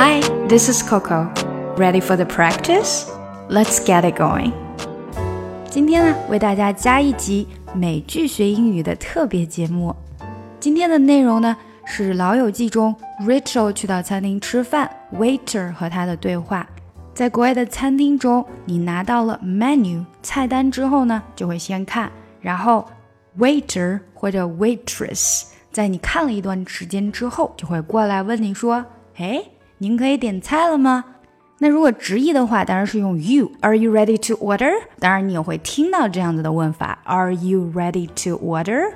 Hi, this is Coco. Ready for the practice? Let's get it going. 今天呢，为大家加一集美剧学英语的特别节目。今天的内容呢，是《老友记》中 Rachel 去到餐厅吃饭，waiter 和他的对话。在国外的餐厅中，你拿到了 menu 菜单之后呢，就会先看，然后 waiter 或者 waitress 在你看了一段时间之后，就会过来问你说：“哎，您可以点菜了吗？”那如果直译的话，当然是用 you，Are you ready to order？当然你也会听到这样子的问法，Are you ready to order？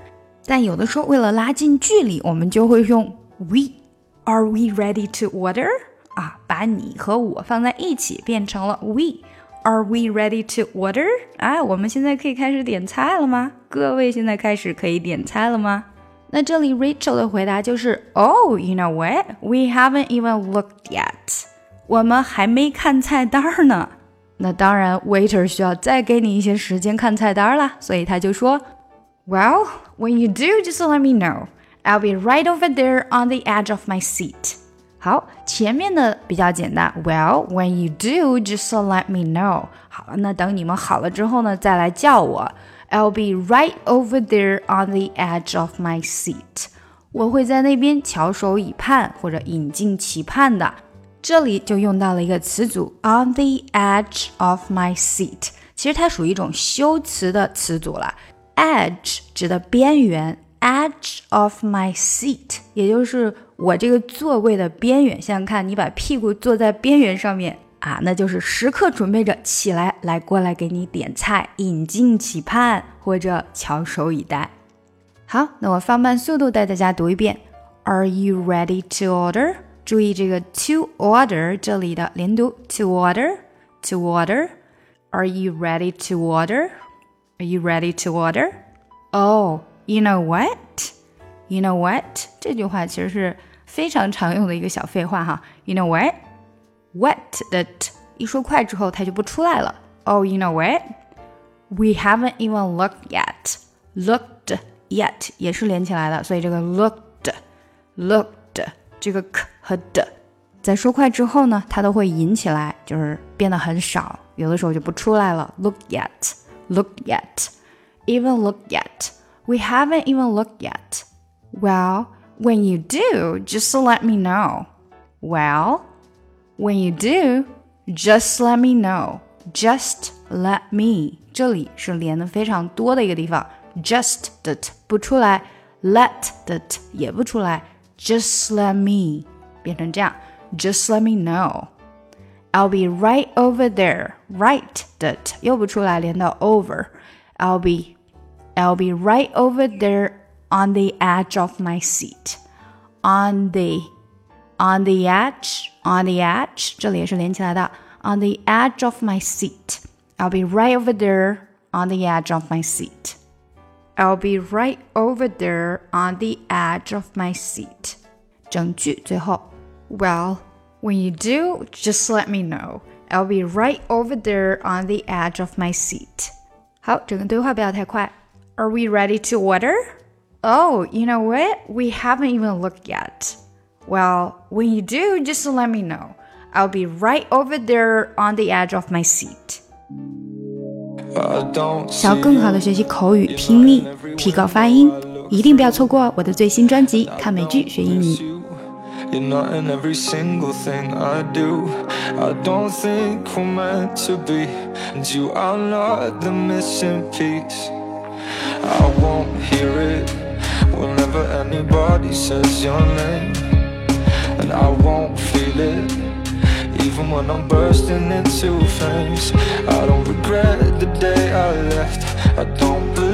但有的时候为了拉近距离，我们就会用 we，Are we ready to order？啊，把你和我放在一起，变成了 we，Are we ready to order？哎，我们现在可以开始点菜了吗？各位现在开始可以点菜了吗？那这里 Rachel 的回答就是，Oh，you know what？We haven't even looked yet。我们还没看菜单呢。那当然，waiter 需要再给你一些时间看菜单啦，所以他就说，Well, when you do, just let me know. I'll be right over there on the edge of my seat. 好，前面的比较简单。Well, when you do, just let me know. 好了，那等你们好了之后呢，再来叫我。 I'll be right over there on the edge of my seat. 我会在那边翘首以盼或者引颈期盼的。这里就用到了一个词组 on the edge of my seat，其实它属于一种修辞的词组了。edge 指的边缘，edge of my seat，也就是我这个座位的边缘。想想看，你把屁股坐在边缘上面啊，那就是时刻准备着起来来过来给你点菜，引颈期盼或者翘首以待。好，那我放慢速度带大家读一遍：Are you ready to order？注意这个 to order 这里的连读 to order to order。Are you ready to order? Are you ready to order? Oh, you know what? You know what? 这句话其实是非常常用的一个小废话哈。You know what? What 的 t 一说快之后它就不出来了。Oh, you know what? We haven't even looked yet. Looked yet 也是连起来的，所以这个 looked looked 这个 k 和的，在说快之后呢，它都会引起来，就是变得很少，有的时候就不出来了。Look yet, look yet, even look yet. We haven't even looked yet. Well, when you do, just let me know. Well, when you do, just let me know. Just let me，这里是连的非常多的一个地方。Just 的 t 不出来，let 的 t 也不出来。just let me 变成这样，Just let me know. I'll be right over there. Right 的又不出来，连到 over. I'll be I'll be right over there on the edge of my seat. On the on the edge on the edge 这里也是连起来的。On the edge of my seat. I'll be right over there on the edge of my seat. I'll be right over there on the edge of my seat. 整句最后，Well, when you do, just let me know. I'll be right over there on the edge of my seat. 好，整个对话不要太快。Are we ready to order? Oh, you know what? We haven't even looked yet. Well, when you do, just let me know. I'll be right over there on the edge of my seat. 想要更好的学习口语听力，提高发音，一定不要错过我的最新专辑《看美剧学英语》。You're not in every single thing I do. I don't think we're meant to be, and you are not the missing piece. I won't hear it whenever anybody says your name, and I won't feel it even when I'm bursting into flames. I don't regret the day I left. I don't believe